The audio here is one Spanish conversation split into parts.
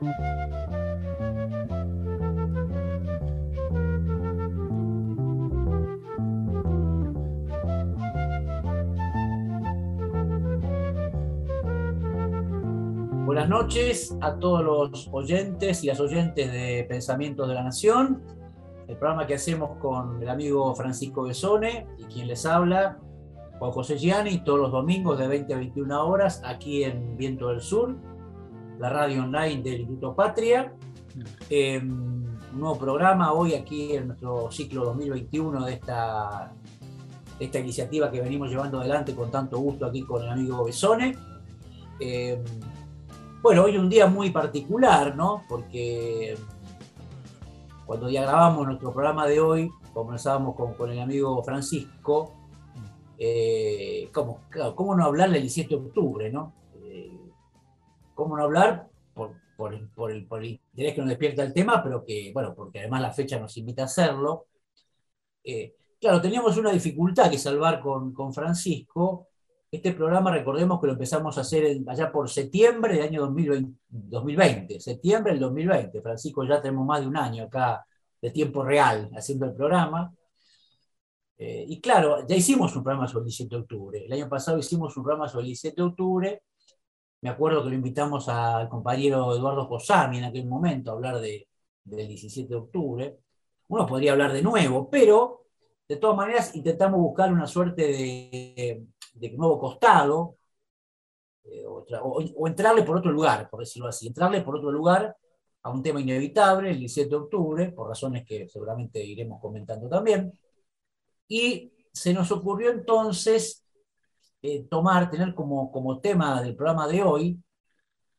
Buenas noches a todos los oyentes y las oyentes de Pensamientos de la Nación, el programa que hacemos con el amigo Francisco Besone y quien les habla, Juan José Gianni, todos los domingos de 20 a 21 horas aquí en Viento del Sur, la radio online del Instituto Patria. Eh, un nuevo programa hoy aquí en nuestro ciclo 2021 de esta, esta iniciativa que venimos llevando adelante con tanto gusto aquí con el amigo Besone. Eh, bueno, hoy un día muy particular, ¿no? Porque cuando ya grabamos nuestro programa de hoy, conversábamos con, con el amigo Francisco, eh, ¿cómo, ¿cómo, no hablar del 17 de octubre, ¿no? ¿Cómo no hablar? Por, por, por, el, por, el, interés que nos despierta el tema, pero que, bueno, porque además la fecha nos invita a hacerlo. Eh, claro, teníamos una dificultad que salvar con, con Francisco, este programa, recordemos que lo empezamos a hacer allá por septiembre del año 2020, 2020, septiembre del 2020. Francisco, ya tenemos más de un año acá de tiempo real haciendo el programa. Eh, y claro, ya hicimos un programa sobre el 17 de octubre. El año pasado hicimos un programa sobre el 17 de octubre. Me acuerdo que lo invitamos al compañero Eduardo Josami en aquel momento a hablar de, del 17 de octubre. Uno podría hablar de nuevo, pero de todas maneras intentamos buscar una suerte de, nuevo costado, eh, o, entrarle por otro lugar, por decirlo así, entrarle por otro lugar a un tema inevitable, el 17 de octubre, por razones que seguramente iremos comentando también. Y se nos ocurrió entonces eh, tomar, tener como, como tema del programa de hoy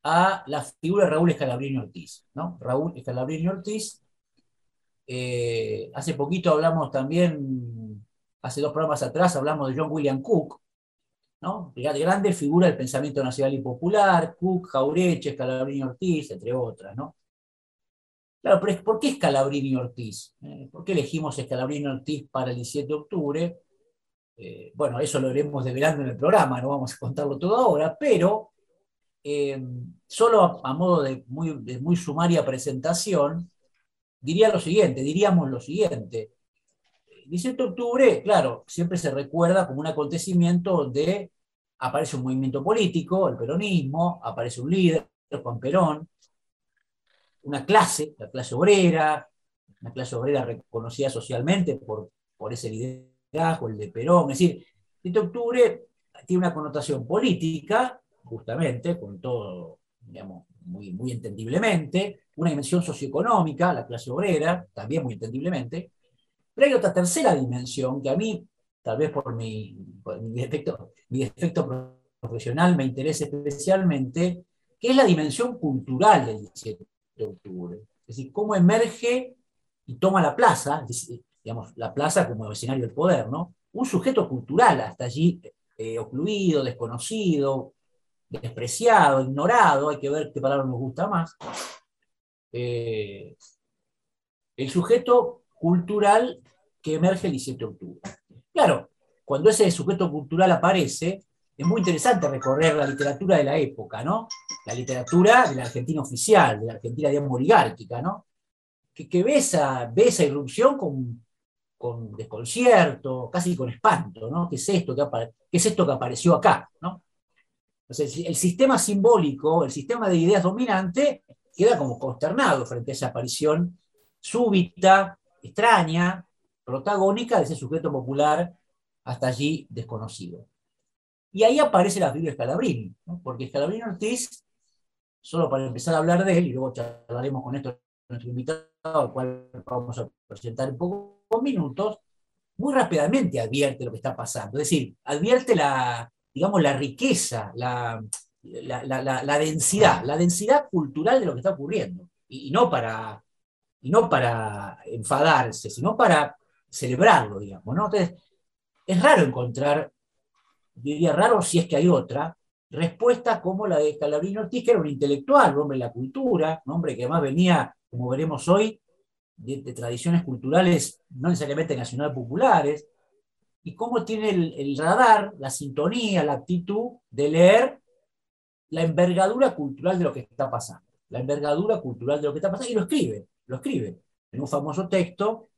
a la figura de Raúl Escalabrini Ortiz. ¿no? Raúl Escalabrini Ortiz, eh, hace poquito hablamos también, hace dos programas atrás, hablamos de John William Cook, ¿no? Grande figura del pensamiento nacional y popular, Cook, Jaureche, Scalabrini Ortiz, entre otras, ¿no? Claro, pero ¿por qué Scalabrini Ortiz? Eh, ¿Por qué elegimos Scalabrini Ortiz para el 17 de octubre? Eh, bueno, eso lo iremos develando en el programa, no vamos a contarlo todo ahora, pero eh, solo a, modo de muy, de muy sumaria presentación, diría lo siguiente, diríamos lo siguiente. 17 de octubre, claro, siempre se recuerda como un acontecimiento donde aparece un movimiento político, el peronismo, aparece un líder, Juan Perón, una clase, la clase obrera, una clase obrera reconocida socialmente por, por ese liderazgo, el de Perón. Es decir, 17 de octubre tiene una connotación política, justamente, con todo, digamos, muy, muy entendiblemente, una dimensión socioeconómica, la clase obrera, también muy entendiblemente, pero hay otra tercera dimensión que a mí, tal vez por mi, por defecto, mi defecto profesional, me interesa especialmente, que es la dimensión cultural del 17 de octubre. Es decir, cómo emerge y toma la plaza, digamos, la plaza como escenario del poder, ¿no? Un sujeto cultural hasta allí eh, ocluido, desconocido, despreciado, ignorado, hay que ver qué palabra nos gusta más. Eh, el sujeto cultural que emerge el 17 de octubre. Claro, cuando ese sujeto cultural aparece, es muy interesante recorrer la literatura de la época, ¿no? La literatura de la Argentina oficial, de la Argentina, digamos, oligárquica, ¿no? Que, que ve, esa, ve esa irrupción con, con desconcierto, casi con espanto, ¿no? ¿Qué es esto que, apareció acá. Entonces, el sistema simbólico, el sistema de ideas dominante, queda como consternado frente a esa aparición súbita, extraña, protagónica de ese sujeto popular hasta allí desconocido. Y ahí aparece la de Scalabrini, ¿no? porque Scalabrini Ortiz, solo para empezar a hablar de él, y luego charlaremos con esto nuestro invitado, al cual vamos a presentar en pocos minutos, muy rápidamente advierte lo que está pasando. Es decir, advierte la, digamos, la riqueza, la, la, la, la densidad, la densidad cultural de lo que está ocurriendo. Y, no para y no para enfadarse, sino para celebrarlo, digamos. ¿no? Es raro encontrar, diría raro si es que hay otra, respuesta como la de Calabrini Ortiz, que era un intelectual, un hombre de la cultura, un hombre que además venía, como veremos hoy, de, tradiciones culturales no necesariamente nacional populares, y cómo tiene el, el radar, la sintonía, la actitud de leer la envergadura cultural de lo que está pasando. la envergadura cultural de lo que está pasando, y lo escribe, lo escribe. En un famoso texto,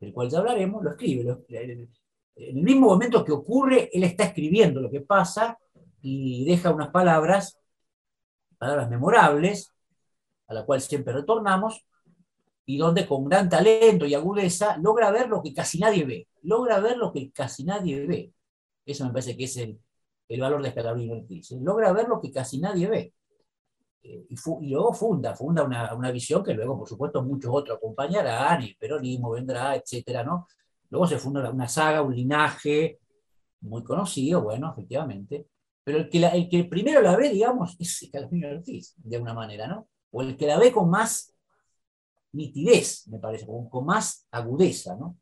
del cual ya hablaremos, lo escribe. en el mismo momento que ocurre, él está escribiendo lo que pasa y deja unas palabras, palabras memorables, a la cual siempre retornamos, y donde con gran talento y agudeza logra ver lo que casi nadie ve, logra ver lo que casi nadie ve. Eso me parece que es el, el valor de Scalabrini Ortiz. Logra ver lo que casi nadie ve. Eh, y, luego funda, funda una, una, visión que luego, por supuesto, muchos otros acompañarán, el peronismo vendrá, etcétera, ¿no? Luego se funda una saga, un linaje muy conocido, bueno, efectivamente, pero el que, el que primero la ve, digamos, es Scalabrini Ortiz, de alguna manera, ¿no? O el que la ve con más nitidez, me parece, con, más agudeza, ¿no?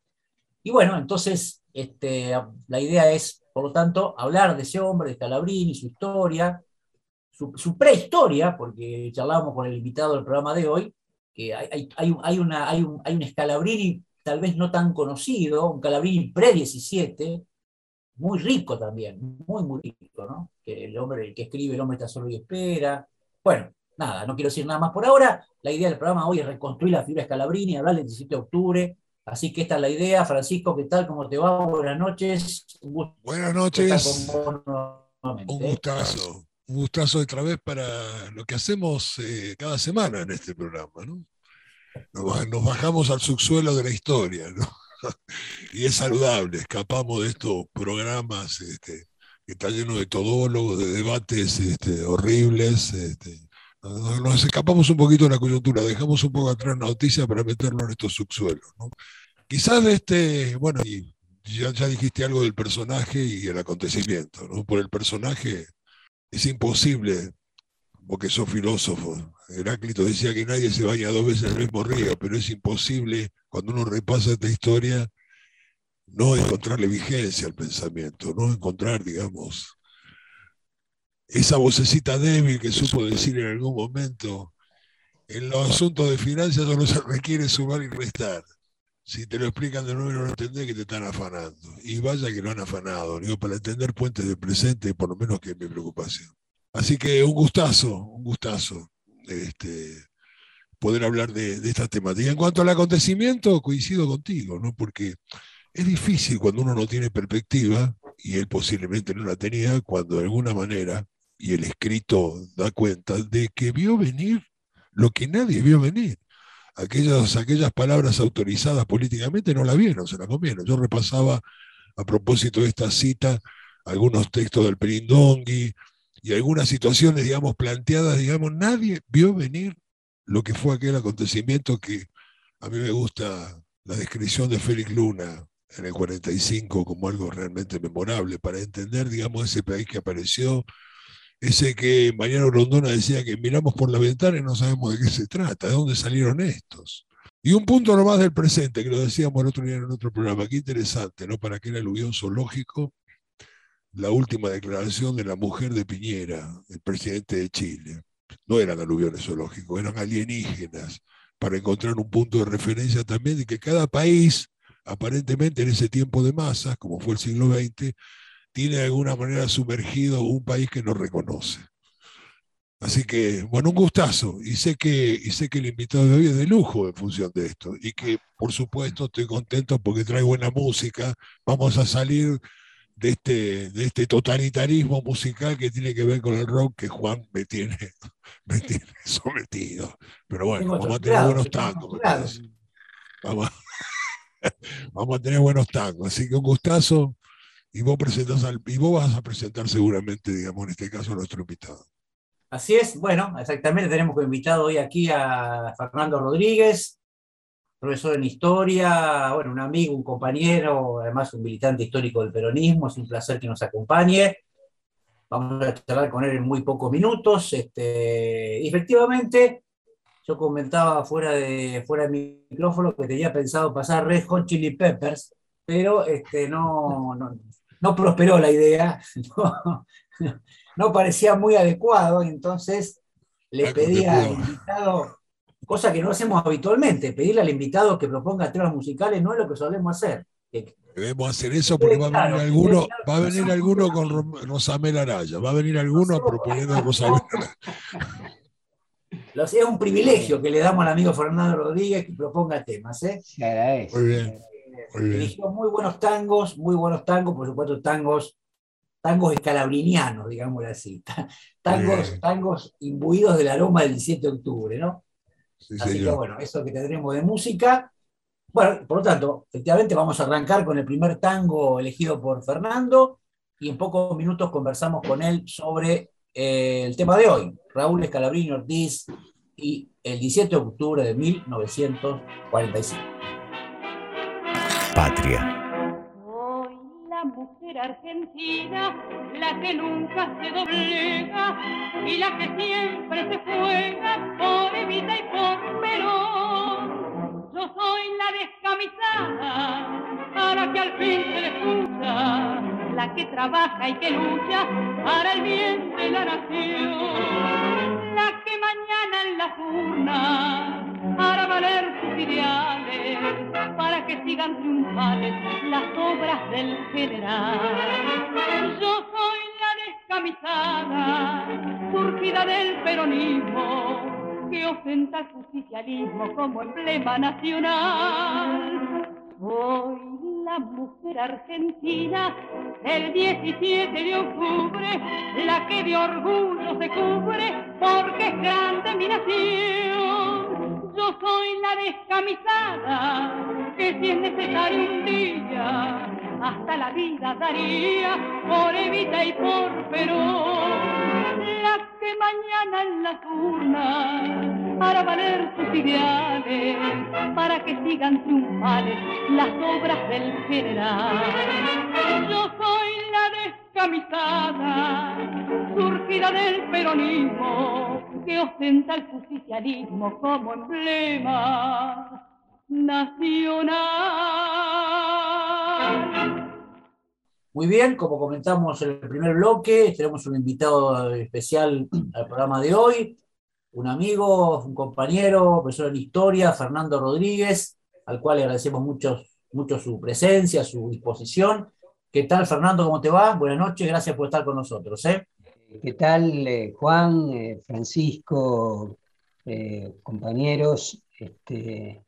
Y bueno, entonces, este, la idea es por lo tanto, hablar de ese hombre, de Scalabrini, su historia, su, prehistoria, porque charlábamos con el invitado del programa de hoy, que hay, hay, una, hay, un, hay un Scalabrini tal vez no tan conocido, un Scalabrini pre-17, muy rico también, muy, muy rico, ¿no? Que el hombre, el que escribe, el hombre está solo y espera. Bueno, nada, no quiero decir nada más por ahora. La idea del programa hoy es reconstruir la figura de Scalabrini, hablar del 17 de octubre, Así que esta es la idea. Francisco, ¿qué tal? ¿Cómo te va? Buenas noches. Buenas noches. Un gustazo. Un gustazo otra vez para lo que hacemos eh, cada semana en este programa. ¿no? Nos, bajamos al subsuelo de la historia. ¿no? y es saludable. Escapamos de estos programas este, que están llenos de todólogos, de debates este, horribles. Este, nos escapamos un poquito de la coyuntura, dejamos un poco atrás la noticia para meterlo en estos subsuelos. Quizás este, bueno, ya, ya, dijiste algo del personaje y el acontecimiento, ¿no? Por el personaje es imposible, porque sos filósofo. Heráclito decía que nadie se baña dos veces en el mismo río, pero es imposible, cuando uno repasa esta historia, no encontrarle vigencia al pensamiento, no encontrar, digamos, esa vocecita débil que supo decir en algún momento, en los asuntos de finanzas solo se requiere sumar y restar. Si te lo explican de nuevo y no lo entendés, que te están afanando. Y vaya que lo han afanado, digo, para entender puentes del presente, por lo menos que es mi preocupación. Así que un gustazo, un gustazo este, poder hablar de, de esta temática. En cuanto al acontecimiento, coincido contigo, ¿no? porque es difícil cuando uno no tiene perspectiva, y él posiblemente no la tenía, cuando de alguna manera y el escrito da cuenta de que vio venir lo que nadie vio venir. Aquellas, aquellas palabras autorizadas políticamente no la vieron, se la comieron. Yo repasaba a propósito de esta cita algunos textos del Perindongui y algunas situaciones, digamos, planteadas, digamos, nadie vio venir lo que fue aquel acontecimiento que a mí me gusta la descripción de Félix Luna en el 45 como algo realmente memorable para entender, digamos, ese país que apareció, ese que Mariano Rondona decía que miramos por la ventana y no sabemos de qué se trata, de dónde salieron estos. Y un punto nomás del presente, que lo decíamos el otro día en otro programa, qué interesante, ¿no? Para aquel aluvión zoológico, la última declaración de la mujer de Piñera, el presidente de Chile. No eran aluviones zoológicos, eran alienígenas, para encontrar un punto de referencia también de que cada país, aparentemente en ese tiempo de masas, como fue el siglo XX, tiene de alguna manera sumergido un país que no reconoce. Así que, bueno, un gustazo. Y sé que, y sé que el invitado de hoy es de lujo en función de esto. Y que, por supuesto, estoy contento porque trae buena música. Vamos a salir de este, de este totalitarismo musical que tiene que ver con el rock que Juan me tiene, me tiene sometido. Pero bueno, vamos a tener buenos tangos. Vamos, vamos a tener buenos tangos. Así que un gustazo y vos, presentas al, y vos vas a presentar seguramente, digamos, en este caso a nuestro invitado. Así es, bueno, exactamente, tenemos como invitado hoy aquí a Fernando Rodríguez, profesor en historia, bueno, un amigo, un compañero, además un militante histórico del peronismo, es un placer que nos acompañe. Vamos a charlar con él en muy pocos minutos. Este, efectivamente, yo comentaba fuera de, fuera de micrófono que tenía pensado pasar Red Hot Chili Peppers, pero este, no, no prosperó la idea, no, parecía muy adecuado, entonces le pedí al invitado, cosa que no hacemos habitualmente, pedirle al invitado que proponga temas musicales no es lo que solemos hacer. Debemos hacer eso porque va a venir alguno, va a venir alguno con Rosamel Araya, va a venir alguno proponiendo Rosamel Araya. es un privilegio que le damos al amigo Fernando Rodríguez que proponga temas. ¿eh? Muy bien. Muy muy buenos tangos, muy buenos tangos, por supuesto, tangos, tangos escalabrinianos, digámoslo así. Tangos, tangos imbuidos del aroma del 17 de octubre, ¿no? así que bueno, eso que tendremos de música. Bueno, por lo tanto, efectivamente vamos a arrancar con el primer tango elegido por Fernando y en pocos minutos conversamos con él sobre eh, el tema de hoy, Raúl Escalabrini Ortiz y el 17 de octubre de 1945. Patria. Soy la mujer argentina, la que nunca se doblega y la que siempre se juega por vida y por Perón. Yo soy la descamisada, para que al fin se le escucha la que trabaja y que lucha para el bien de la nación, la que mañana en la urnas hará valer sus ideales para que sigan triunfales las obras del general. Yo soy la descamisada, surgida del peronismo, que ostenta el justicialismo como emblema nacional. Soy la mujer argentina el 17 de octubre, la que de orgullo se cubre porque es grande mi nación. Yo soy la descamisada que si es necesario un día hasta la vida daría por Evita y por Perón. La que mañana en la urnas hará valer sus ideales para que sigan triunfales las obras del general. Yo soy la descamisada, surgida del peronismo, que ostenta el justicialismo como emblema nacional. Muy bien, como comentamos en el primer bloque, tenemos un invitado especial al programa de hoy, un amigo, un compañero, profesor en historia, Fernando Rodríguez, al cual le agradecemos mucho, mucho su presencia, su disposición. ¿Qué tal, Fernando? ¿Cómo te va? Buenas noches, gracias por estar con nosotros. ¿eh? ¿Qué tal, eh, Juan, eh, Francisco, compañeros? Este,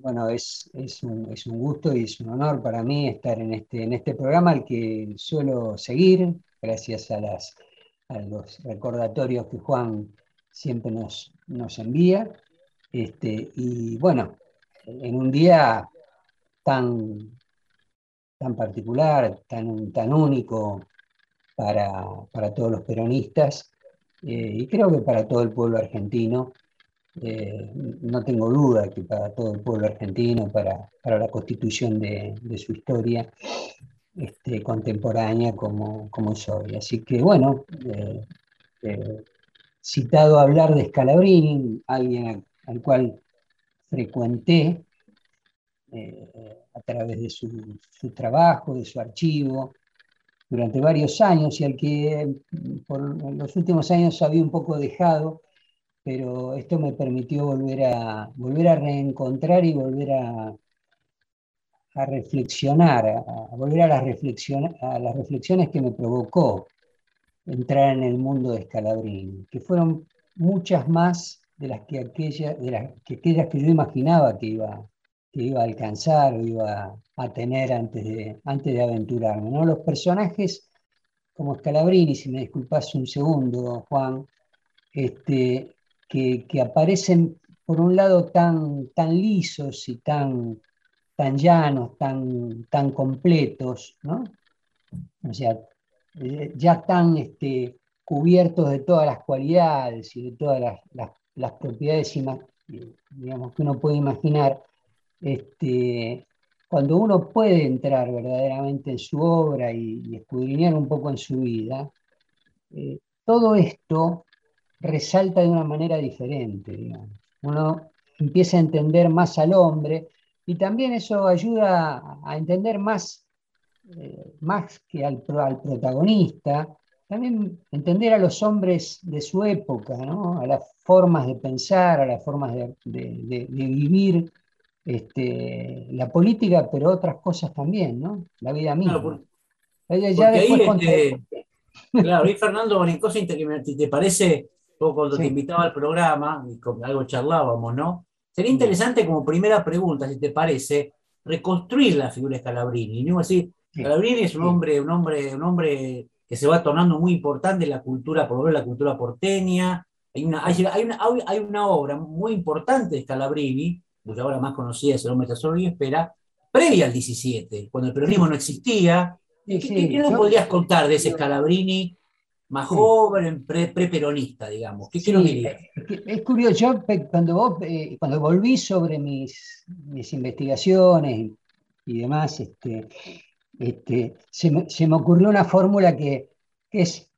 bueno, es, un, gusto y es un honor para mí estar en este, en este programa al que suelo seguir, gracias a, las, a los recordatorios que Juan siempre nos, nos envía. Este, y bueno, en un día tan, tan particular, tan, tan único para, todos los peronistas, eh, y creo que para todo el pueblo argentino, eh, no tengo duda que para todo el pueblo argentino, para, la constitución de, su historia este, contemporánea como, como soy. Así que bueno, eh, citado a hablar de Scalabrini, alguien al, cual frecuenté a través de su, su, trabajo, de su archivo, durante varios años y al que por los últimos años había un poco dejado pero esto me permitió volver a, volver a reencontrar y volver a, reflexionar, a, volver a las, a las reflexiones que me provocó entrar en el mundo de Scalabrini, que fueron muchas más de las que aquellas, de las que, aquellas que yo imaginaba que iba, que iba a alcanzar o iba a tener antes de, antes de aventurarme. ¿no? Los personajes como Scalabrini, si me disculpas un segundo, Juan, este, que, aparecen por un lado tan, tan lisos y tan, tan llanos, tan, tan completos, ¿no? O sea, eh, ya tan este, cubiertos de todas las cualidades y de todas las, propiedades digamos, que uno puede imaginar, este, cuando uno puede entrar verdaderamente en su obra y, escudriñar un poco en su vida, eh, todo esto resalta de una manera diferente. Uno empieza a entender más al hombre y también eso ayuda a entender más, eh, más que al, protagonista, también entender a los hombres de su época, a las formas de pensar, a las formas de, vivir este, la política, pero otras cosas también, ¿no? la vida misma. ya, después este, claro, y Fernando, ¿te parece Yo cuando te invitaba al programa, y con algo charlábamos, ¿no? Sería interesante como primera pregunta, si te parece, reconstruir la figura de Scalabrini. ¿no? Así, Scalabrini es un hombre, un hombre, un hombre que se va tornando muy importante en la cultura, por lo menos la cultura porteña. Hay una, hay, una, hay una obra muy importante de Scalabrini, cuya obra más conocida es El hombre y espera, previa al 17, cuando el peronismo no existía. ¿Qué, ¿qué, nos podrías contar de ese Scalabrini más joven, pre-peronista, digamos? ¿Qué, nos dirías? Es curioso, yo cuando, vos, eh, cuando volví sobre mis, mis investigaciones y demás, este, este, se, me, se, me, ocurrió una fórmula que, que, es,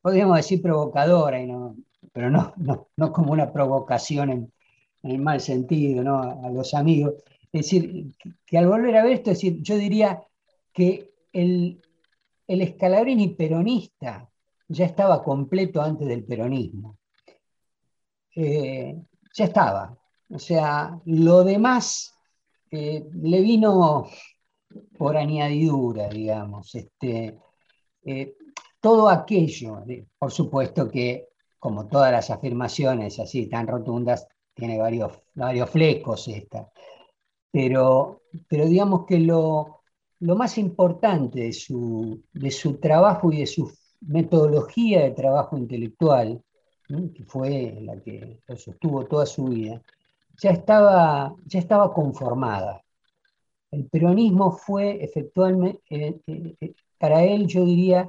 podríamos decir, provocadora, y no, pero no, no, no como una provocación en, en, mal sentido, ¿no? a, los amigos. Es decir, que, al volver a ver esto, es decir, yo diría que el, el escalabrini peronista ya estaba completo antes del peronismo. Eh, ya estaba. O sea, lo demás eh, le vino por añadidura, digamos. Este, eh, todo aquello, por supuesto que, como todas las afirmaciones así tan rotundas, tiene varios, varios flecos esta. Pero, pero digamos que lo, lo más importante de su, de su trabajo y de su metodología de trabajo intelectual, que fue la que sostuvo toda su vida, ya estaba, ya estaba conformada. El peronismo fue efectivamente, eh, eh, eh, para él yo diría,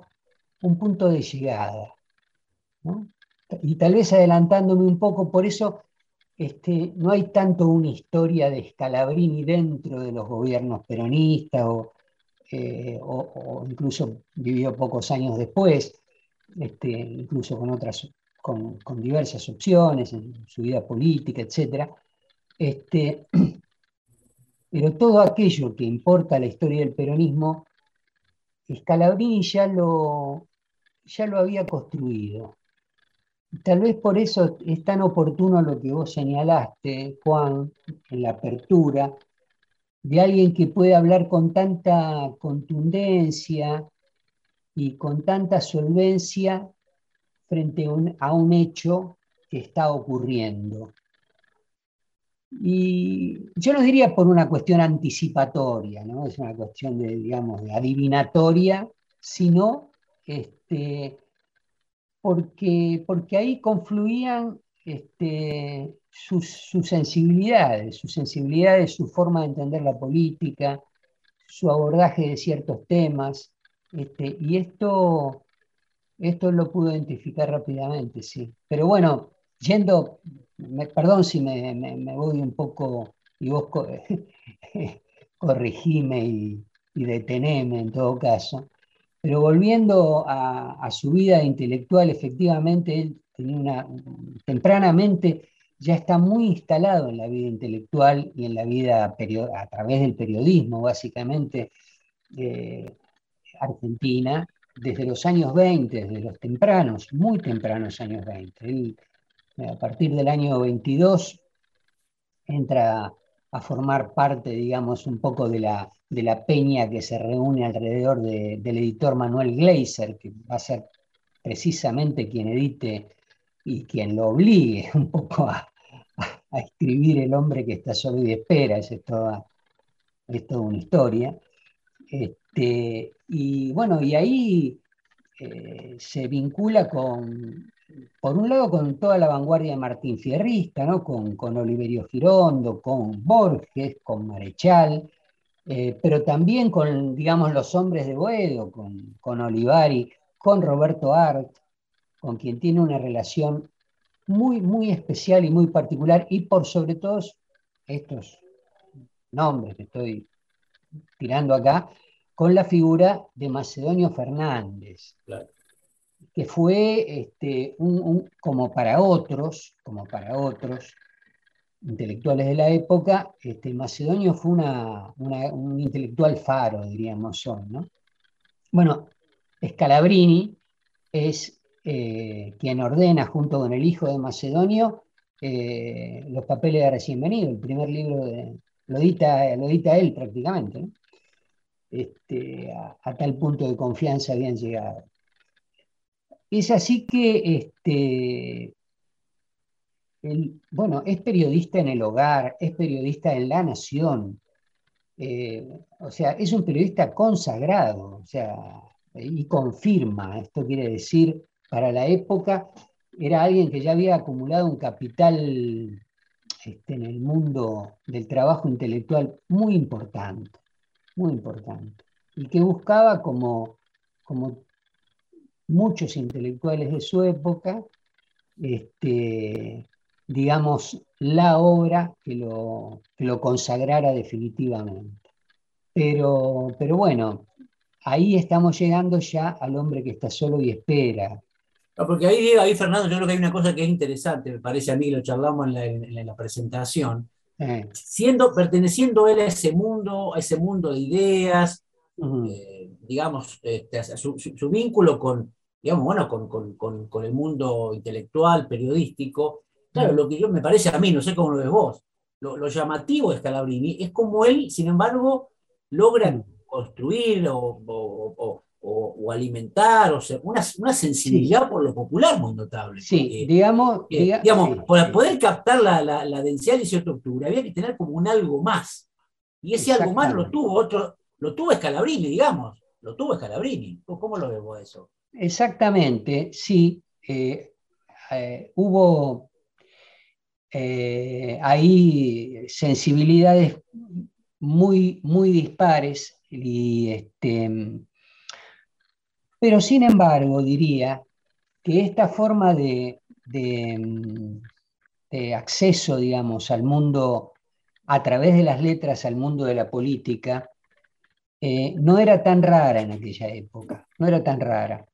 un punto de llegada. Y tal vez adelantándome un poco, por eso este, no hay tanto una historia de Scalabrini dentro de los gobiernos peronistas o, eh, incluso vivió pocos años después, este, incluso con otras, con, diversas opciones en su vida política, etc. Este, pero todo aquello que importa a la historia del peronismo, Scalabrini ya lo, ya lo había construido. Tal vez por eso es tan oportuno lo que vos señalaste, Juan, en la apertura, de alguien que puede hablar con tanta contundencia y con tanta solvencia frente a un, hecho que está ocurriendo. Y yo no diría por una cuestión anticipatoria, ¿no? es una cuestión de, digamos, de adivinatoria, sino este, porque, porque ahí confluían este, sus, sensibilidades, sus sensibilidades, su forma de entender la política, su abordaje de ciertos temas, este, y esto, esto lo pudo identificar rápidamente, sí. Pero bueno, yendo, perdón si me, voy un poco, y vos corregime y, y deteneme en todo caso, pero volviendo a, su vida intelectual, efectivamente él tempranamente ya está muy instalado en la vida intelectual y en la vida a través del periodismo, básicamente, eh, argentina, desde los años 20, desde los tempranos, muy tempranos años 20. Él, a partir del año 22, entra a formar parte, digamos, un poco de la, de la peña que se reúne alrededor del editor Manuel Gleiser, que va a ser precisamente quien edite y quien lo obligue un poco a, escribir El hombre que está solo y espera, es toda, es toda una historia. Este, y bueno, y ahí eh, se vincula con, por un lado, con toda la vanguardia de Martín Fierrista, ¿no? con, con Oliverio Girondo, con Borges, con Marechal, eh, pero también con, digamos, los hombres de Boedo, con, con Olivari, con Roberto Art, con quien tiene una relación muy, muy especial y muy particular, y por sobre todo estos nombres que estoy tirando acá, con la figura de Macedonio Fernández, que fue este, un, como para otros, como para otros intelectuales de la época, este, Macedonio fue una, un intelectual faro, diríamos hoy. ¿no? Bueno, Scalabrini es eh, quien ordena junto con el hijo de Macedonio eh, los papeles de recién venido, el primer libro de, lo, edita, lo edita él prácticamente, este, a, tal punto de confianza habían llegado. es así que, este, bueno, es periodista en el hogar, es periodista en La Nación, eh, o sea, es un periodista consagrado, o sea, y confirma, esto quiere decir, para la época, era alguien que ya había acumulado un capital este, en el mundo del trabajo intelectual muy importante, muy importante, y que buscaba como, como muchos intelectuales de su época, este, digamos, la obra que lo, lo consagrara definitivamente. Pero, pero bueno, ahí estamos llegando ya al hombre que está solo y espera. porque ahí, ahí, Fernando, yo creo que hay una cosa que es interesante, me parece a mí, lo charlamos en la, presentación, eh. siendo, perteneciendo él a ese mundo, a ese mundo de ideas, eh, digamos, este, su, su, vínculo con, digamos, bueno, con, con, con, el mundo intelectual, periodístico, claro, lo que yo me parece a mí, no sé cómo lo ves vos, lo, lo llamativo de Scalabrini es como él, sin embargo, logra construir o, o, alimentar, o sea, una, una sensibilidad por lo popular muy notable. Sí, digamos. digamos, para poder captar la, la, la, densidad de cierta octubre había que tener como un algo más. Y ese algo más lo tuvo otro, lo tuvo Scalabrini, digamos, lo tuvo Scalabrini. ¿Cómo lo vemos eso? Exactamente, sí. Eh, eh, hubo eh, ahí sensibilidades muy, muy dispares y este, pero sin embargo diría que esta forma de, acceso, digamos, al mundo a través de las letras, al mundo de la política, eh, no era tan rara en aquella época, no era tan rara.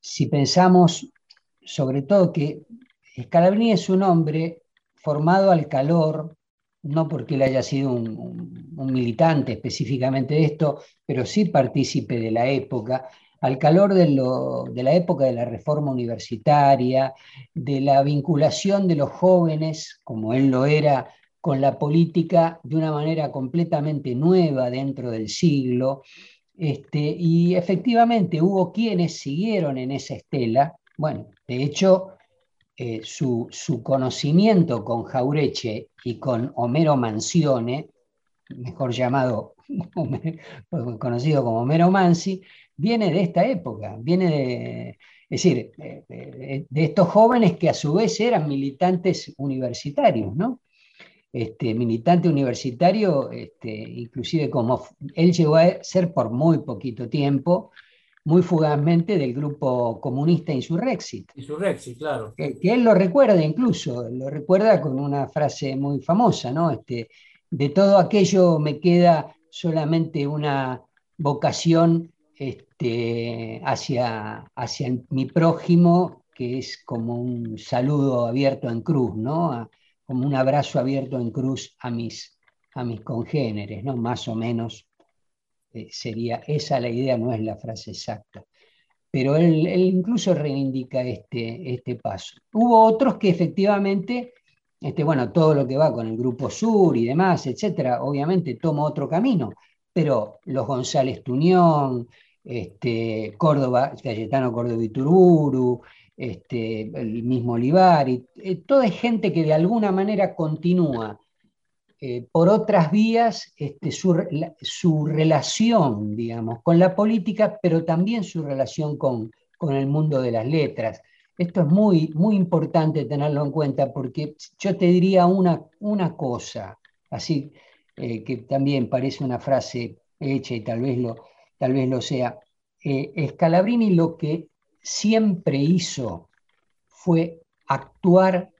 Si pensamos sobre todo que Scalabrini es un hombre formado al calor no porque él haya sido un, militante específicamente de esto, pero sí partícipe de la época, al calor de, de, la época de la reforma universitaria, de la vinculación de los jóvenes, como él lo era, con la política de una manera completamente nueva dentro del siglo. Este, y efectivamente hubo quienes siguieron en esa estela. Bueno, de hecho, eh, su, conocimiento con Jaureche y con Homero Mansione, mejor llamado, conocido como Homero Mansi, viene de esta época, viene de, es decir, de, estos jóvenes que a su vez eran militantes universitarios, ¿no? Este, militante universitario, este, inclusive como él llegó a ser por muy poquito tiempo, muy fugazmente del grupo comunista Insurrexit. Insurrexit, claro. Que, él lo recuerda incluso, lo recuerda con una frase muy famosa, ¿no? Este, de todo aquello me queda solamente una vocación este, hacia, hacia mi prójimo, que es como un saludo abierto en cruz, ¿no? como un abrazo abierto en cruz a mis, a mis congéneres, ¿no? Más o menos eh, sería esa la idea, no es la frase exacta. Pero él, incluso reivindica este, este paso. Hubo otros que efectivamente, este, bueno, todo lo que va con el Grupo Sur y demás, etcétera, obviamente toma otro camino, pero los González Tuñón, este, Córdoba, Cayetano Córdoba Iturburu, este, el mismo Olivari, eh, toda gente que de alguna manera continúa eh, por otras vías este, su, relación, digamos, con la política, pero también su relación con, el mundo de las letras. Esto es muy, muy importante tenerlo en cuenta porque yo te diría una, una cosa, así eh, que también parece una frase hecha y tal vez lo, tal vez lo sea. Eh, Scalabrini lo que siempre hizo fue actuar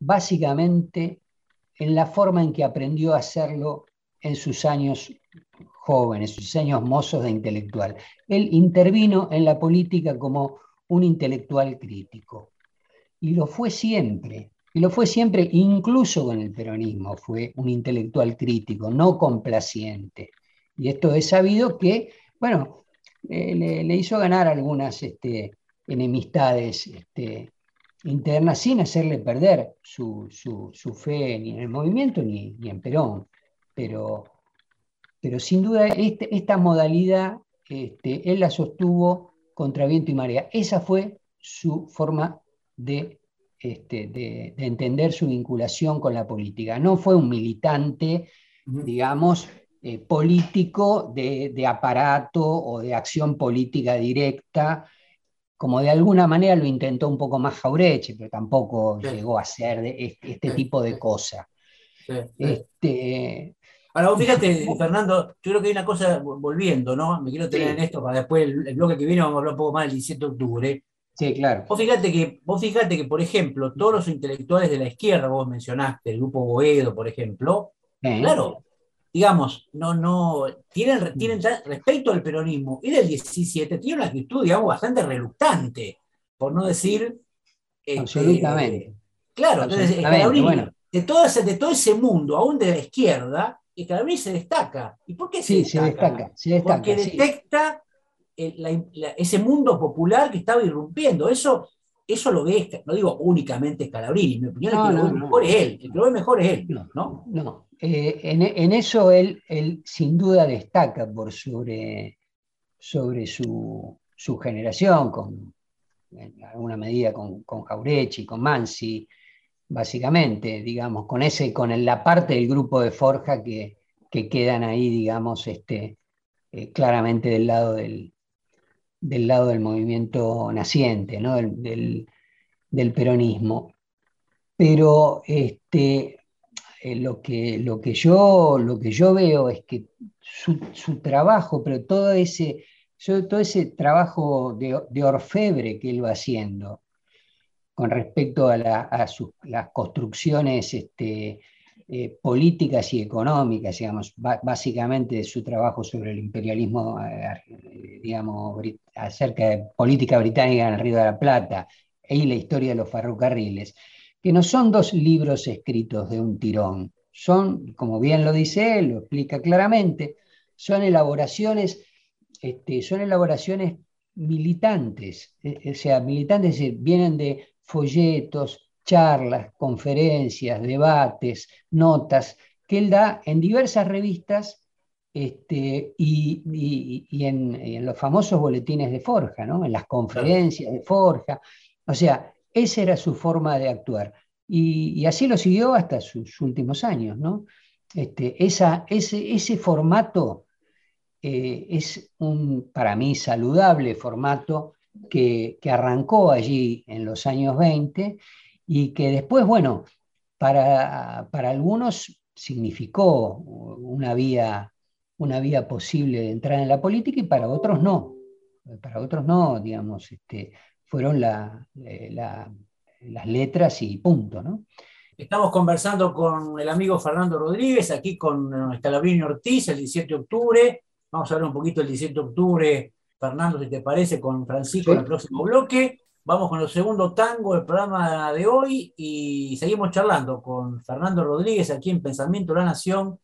básicamente en la forma en que aprendió a hacerlo en sus años jóvenes, sus años mozos de intelectual. Él intervino en la política como un intelectual crítico. Y lo fue siempre. Y lo fue siempre, incluso con el peronismo, fue un intelectual crítico, no complaciente. Y esto es sabido que, bueno, le, hizo ganar algunas este, enemistades este, interna sin hacerle perder su, fe ni en el movimiento ni, en Perón. Pero, pero sin duda este, esta modalidad este, él la sostuvo contra viento y marea. Esa fue su forma de, este, de, entender su vinculación con la política. No fue un militante, digamos, eh, político de, aparato o de acción política directa, como de alguna manera lo intentó un poco más Jaureche, pero tampoco llegó a ser de este, tipo de cosa. Este, Ahora, vos fíjate, Fernando, yo creo que hay una cosa, volviendo, ¿no? Me quiero tener en esto para después el, bloque que viene vamos a hablar un poco más del 17 de octubre. Sí, claro. Vos fíjate que, vos fíjate que, por ejemplo, todos los intelectuales de la izquierda, vos mencionaste, el grupo Boedo, por ejemplo, claro, digamos, no, no, tienen, tienen respecto al peronismo y del 17, tienen una actitud, digamos, bastante reluctante, por no decir. Este, Absolutamente. claro, entonces, de, todo ese, de todo ese mundo, aún de la izquierda, Scalabrini se destaca. ¿Y por qué se, destaca? Porque detecta ese mundo popular que estaba irrumpiendo. Eso, eso lo ve, no digo únicamente Scalabrini, mi opinión es que lo ve mejor es él, el que lo ve mejor es él. No, no. Eh, en, eso él, él, sin duda destaca por sobre, sobre su, generación, con, en alguna medida con, con Jaurechi, con Mansi, básicamente, digamos, con, ese, con la parte del grupo de Forja que, quedan ahí, digamos, este, eh, claramente del lado del, del lado del movimiento naciente, ¿no? del, peronismo. Pero este, eh, lo, que, lo, que yo, lo que yo veo es que su, trabajo, pero todo ese, todo ese trabajo de, orfebre que él va haciendo, con respecto a, las construcciones este, eh, políticas y económicas, digamos, básicamente su trabajo sobre el imperialismo, eh, digamos, acerca de política británica en el Río de la Plata y la historia de los ferrocarriles, que no son dos libros escritos de un tirón, son, como bien lo dice él, lo explica claramente, son elaboraciones, este, son elaboraciones militantes, eh, o sea, militantes vienen de folletos, charlas, conferencias, debates, notas que él da en diversas revistas este, y, en, los famosos boletines de Forja, ¿no? en las conferencias de Forja. O sea, esa era su forma de actuar. Y, así lo siguió hasta sus últimos años. ¿no? Este, esa, ese, ese, formato eh, es un, para mí, saludable formato que, arrancó allí en los años 20 y que después, bueno, para, algunos significó una vía, una vía posible de entrar en la política y para otros no. Para otros no, digamos, este, fueron eh, las letras y punto, ¿no? Estamos conversando con el amigo Fernando Rodríguez, aquí con Escalabrini Ortiz, el 17 de octubre. Vamos a hablar un poquito el 17 de octubre Fernando, si te parece, con Francisco en el próximo bloque. Vamos con el segundo tango del programa de hoy y seguimos charlando con Fernando Rodríguez aquí en Pensamiento de la Nación,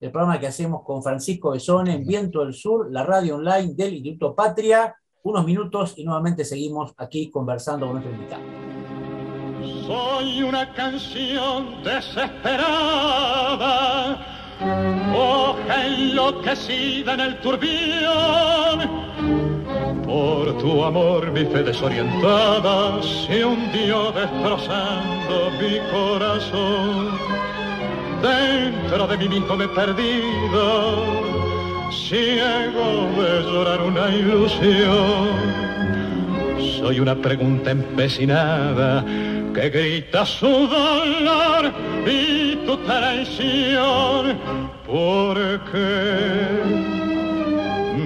el programa que hacemos con Francisco Besone en Viento del Sur, la radio online del Instituto Patria. Unos minutos y nuevamente seguimos aquí conversando con nuestro invitado. Soy una canción desesperada hoja enloquecida en el turbión. Por tu amor mi fe desorientada se hundió destrozando mi corazón. Dentro de mí mismo me he perdido, ciego de llorar una ilusión. Soy una pregunta empecinada que grita su dolor y tu traición. Porque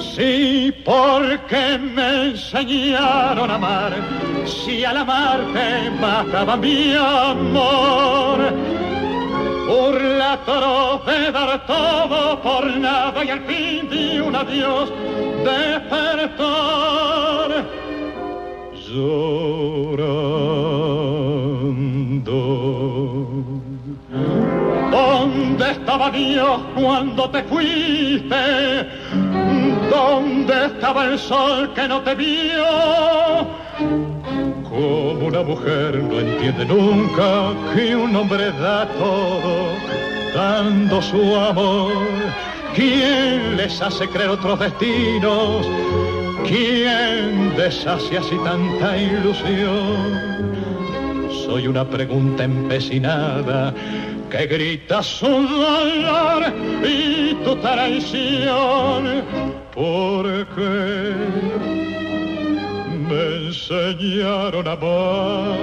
Sí, porque me enseñaron a amar, si al amarte mataba mi amor. Burla de dar todo por nada y al fin de un adiós despertar llorando. ¿Dónde estaba Dios cuando te fuiste? ¿Dónde estaba el sol que no te vio? Como una mujer no entiende nunca que un hombre da todo, dando su amor. ¿Quién les hace creer otros destinos? ¿Quién deshace así tanta ilusión? Soy una pregunta empecinada que grita su dolor y tu traición. ¿Por qué me enseñaron a amar?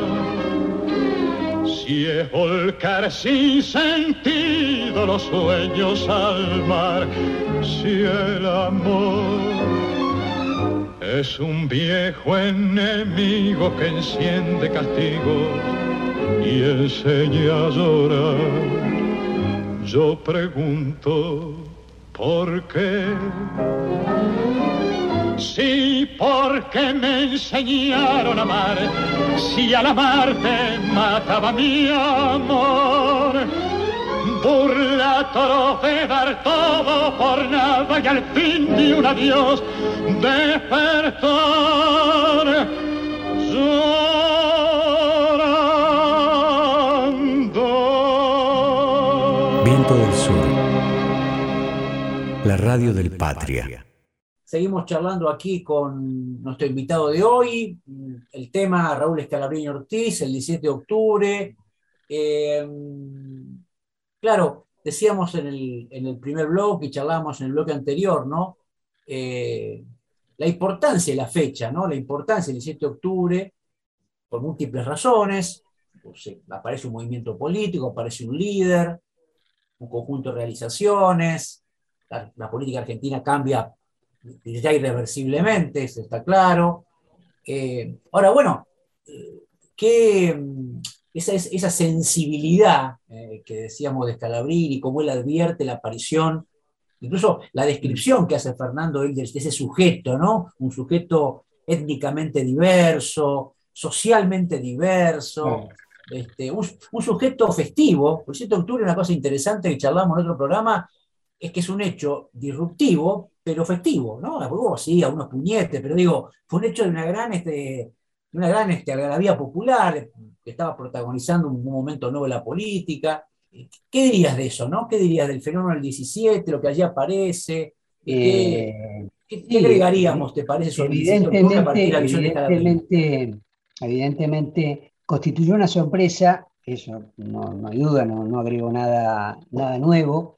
Si es volcar sin sentido los sueños al mar, si el amor es un viejo enemigo que enciende castigos y enseña a. Yo pregunto, ¿por qué? Sí, porque me enseñaron a amar, si al amarte mataba mi amor burla de dar todo por nada y al fin de un adiós despertar llorando. La radio del Patria. Seguimos charlando aquí con nuestro invitado de hoy, el tema Raúl Escalabrini Ortiz, el 17 de octubre. Eh, Claro, decíamos en el, primer blog y charlábamos en el bloque anterior, ¿no? Eh, la importancia de la fecha, ¿no? La importancia del 17 de octubre, por múltiples razones. Aparece un movimiento político, aparece un líder, un conjunto de realizaciones, la, política argentina cambia ya irreversiblemente, eso está claro. Eh, ahora, bueno, ¿qué, esa, sensibilidad eh, que decíamos de Scalabrini, cómo él advierte la aparición, incluso la descripción que hace Fernando él de ese sujeto, ¿no? Un sujeto étnicamente diverso, socialmente diverso, este, un, sujeto festivo. Por cierto, octubre, una cosa interesante que charlamos en otro programa, es que es un hecho disruptivo, pero festivo, ¿no? sí, a unos puñetes, pero digo, fue un hecho de una gran, este, una gran este, algarabía popular, que estaba protagonizando un momento nuevo de la política. ¿Qué dirías de eso, no? ¿Qué dirías del fenómeno del 17, lo que allí aparece? ¿Qué, eh, agregaríamos, te parece, evidentemente, evidentemente, constituyó una sorpresa, eso no, no hay duda, no, no agrego nada, nada nuevo,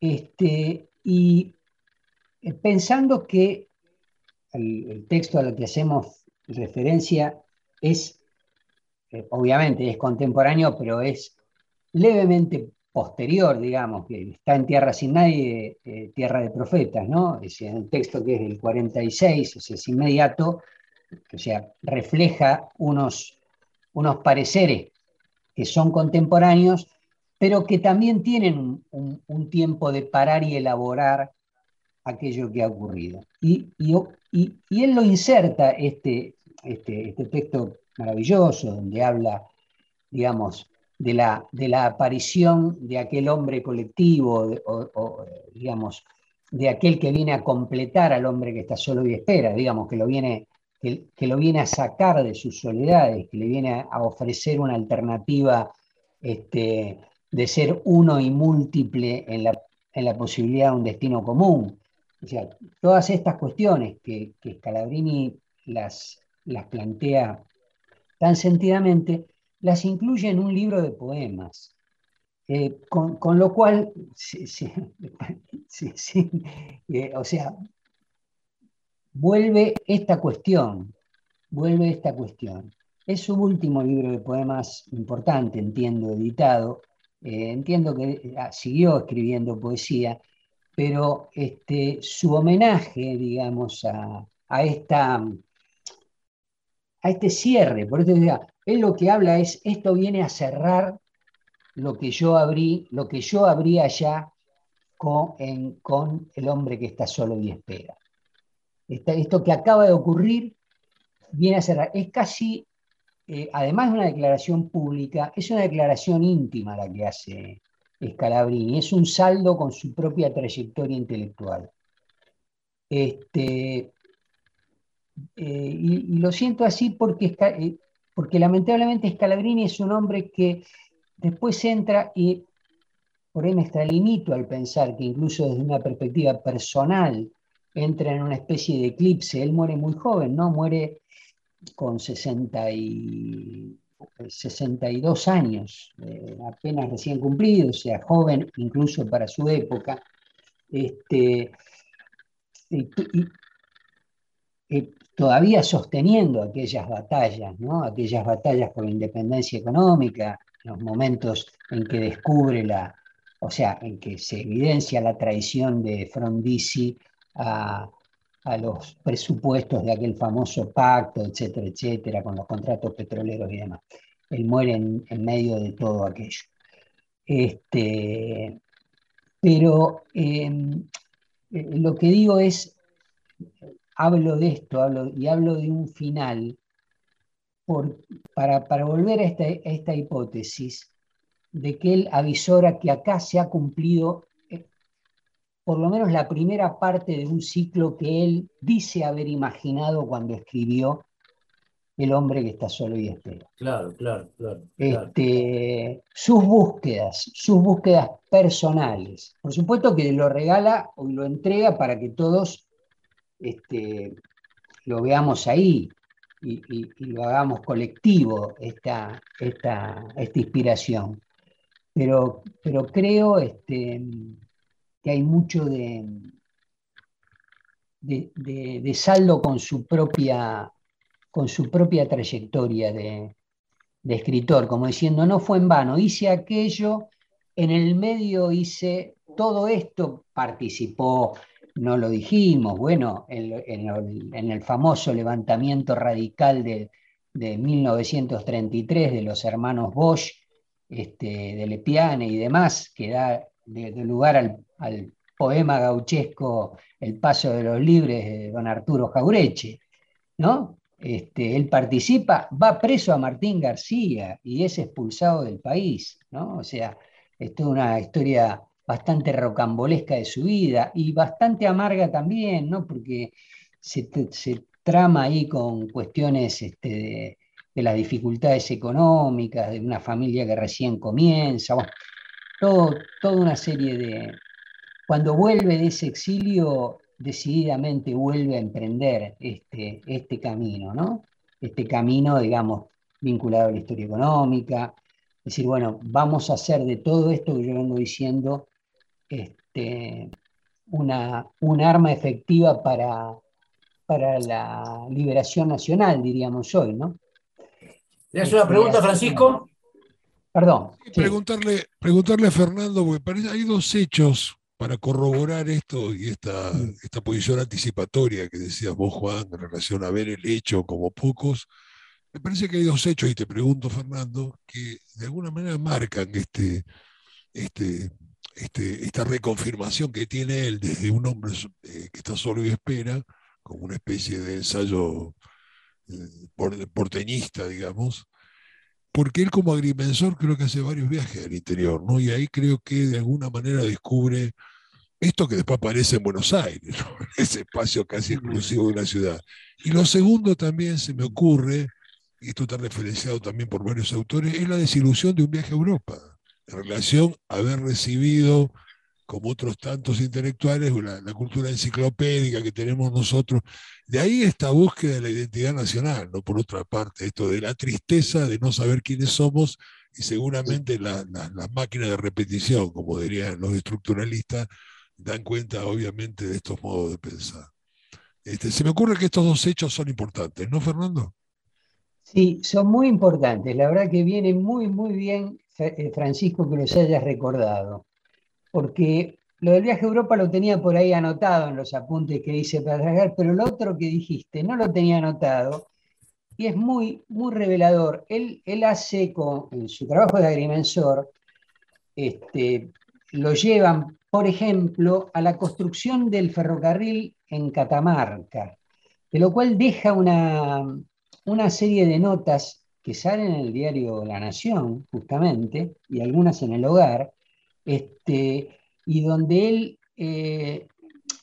este, y eh, pensando que el texto al que hacemos referencia es eh, obviamente es contemporáneo, pero es levemente posterior, digamos, que está en Tierra sin nadie, eh, Tierra de Profetas, ¿no? Es un texto que es del 46, o sea, es inmediato, o sea, refleja unos, unos pareceres que son contemporáneos, pero que también tienen un, tiempo de parar y elaborar aquello que ha ocurrido. Y, él lo inserta, este, este, este texto maravilloso, donde habla, digamos, de la, de la aparición de aquel hombre colectivo, o, digamos, de aquel que viene a completar al hombre que está solo y espera, digamos, que lo viene, que, lo viene a sacar de sus soledades, que le viene a, ofrecer una alternativa este, de ser uno y múltiple en la, en la posibilidad de un destino común. O sea, todas estas cuestiones que, que Scalabrini las, las plantea tan sentidamente, las incluye en un libro de poemas. Eh, con, lo cual, sí, sí, eh, o sea, vuelve esta cuestión, vuelve esta cuestión. Es su último libro de poemas importante, entiendo, editado. Eh, entiendo que ah, siguió escribiendo poesía, pero este, su homenaje, digamos, a, a esta a este cierre. Por eso él lo que habla es, esto viene a cerrar lo que yo abrí, lo que yo abrí allá con, con el hombre que está solo y espera. esto que acaba de ocurrir viene a cerrar. Es casi, eh, además de una declaración pública, es una declaración íntima la que hace Scalabrini, es un saldo con su propia trayectoria intelectual. Este, eh, y, lo siento así porque, eh, porque lamentablemente Scalabrini es un hombre que después entra y por ahí me extralimito al pensar que incluso desde una perspectiva personal entra en una especie de eclipse. Él muere muy joven, ¿no? Muere con 60 y, 62 años, eh, apenas recién cumplido, o sea, joven incluso para su época. Este, y, todavía sosteniendo aquellas batallas, ¿no? aquellas batallas por la independencia económica, los momentos en que descubre la, o sea, en que se evidencia la traición de Frondizi a, los presupuestos de aquel famoso pacto, etcétera, etcétera, con los contratos petroleros y demás. Él muere en, medio de todo aquello. Este, pero em, eh, lo que digo es, hablo de esto hablo, y hablo de un final por, para, volver a esta, a esta hipótesis de que él avisora que acá se ha cumplido por lo menos la primera parte de un ciclo que él dice haber imaginado cuando escribió El hombre que está solo y espera. Claro, claro, claro. Este, sus búsquedas, sus búsquedas personales. Por supuesto que lo regala o lo entrega para que todos este, lo veamos ahí y, lo hagamos colectivo, esta, esta, esta inspiración pero, pero creo este, que hay mucho de, de, saldo con su propia, con su propia trayectoria de, escritor, como diciendo, no fue en vano, hice aquello, en el medio hice todo esto, participó, no lo dijimos, bueno, en, el famoso levantamiento radical de, de 1933 de los hermanos Bosch, este, de Lepiane y demás, que da lugar al, poema gauchesco El Paso de los Libres de don Arturo Jaureche, ¿no? Este, él participa, va preso a Martín García y es expulsado del país, ¿no? O sea, esto es una historia bastante rocambolesca de su vida y bastante amarga también, ¿no? Porque se, trama ahí con cuestiones este, de, de las dificultades económicas, de una familia que recién comienza, todo, toda una serie de... Cuando vuelve de ese exilio, decididamente vuelve a emprender este, este camino, ¿no? Este camino, digamos, vinculado a la historia económica, es decir, bueno, vamos a hacer de todo esto que yo vengo diciendo este, una, un arma efectiva para, para la liberación nacional, diríamos hoy, ¿no? ¿Tienes una pregunta, Francisco? Perdón. Preguntarle, preguntarle a Fernando, porque parece hay dos hechos para corroborar esto y esta, esta posición anticipatoria que decías vos, Juan, en relación a ver el hecho como pocos. Me parece que hay dos hechos, y te pregunto, Fernando, que de alguna manera marcan este, este, este, esta reconfirmación que tiene él desde un hombre eh, que está solo y espera, como una especie de ensayo porteñista, digamos, porque él como agrimensor creo que hace varios viajes al interior, ¿no? Y ahí creo que de alguna manera descubre esto que después aparece en Buenos Aires, ese espacio casi exclusivo de una ciudad. Y lo segundo también se me ocurre, y esto está referenciado también por varios autores, es la desilusión de un viaje a Europa, en relación a haber recibido como otros tantos intelectuales, la, la, cultura enciclopédica que tenemos nosotros. De ahí esta búsqueda de la identidad nacional, ¿no? Por otra parte, esto de la tristeza de no saber quiénes somos y seguramente las máquinas de repetición, como dirían los estructuralistas, dan cuenta obviamente de estos modos de pensar. Este, se me ocurre que estos dos hechos son importantes, ¿no, Fernando? Sí, son muy importantes. La verdad que viene muy, muy bien, eh, Francisco, que los hayas recordado porque lo del viaje a Europa lo tenía por ahí anotado en los apuntes que hice para tragar, pero lo otro que dijiste no lo tenía anotado y es muy, muy revelador. Él, él hace con en su trabajo de agrimensor, este, lo llevan, por ejemplo, a la construcción del ferrocarril en Catamarca, de lo cual deja una, una serie de notas que salen en el diario La Nación, justamente, y algunas en el hogar, este, y donde él, eh,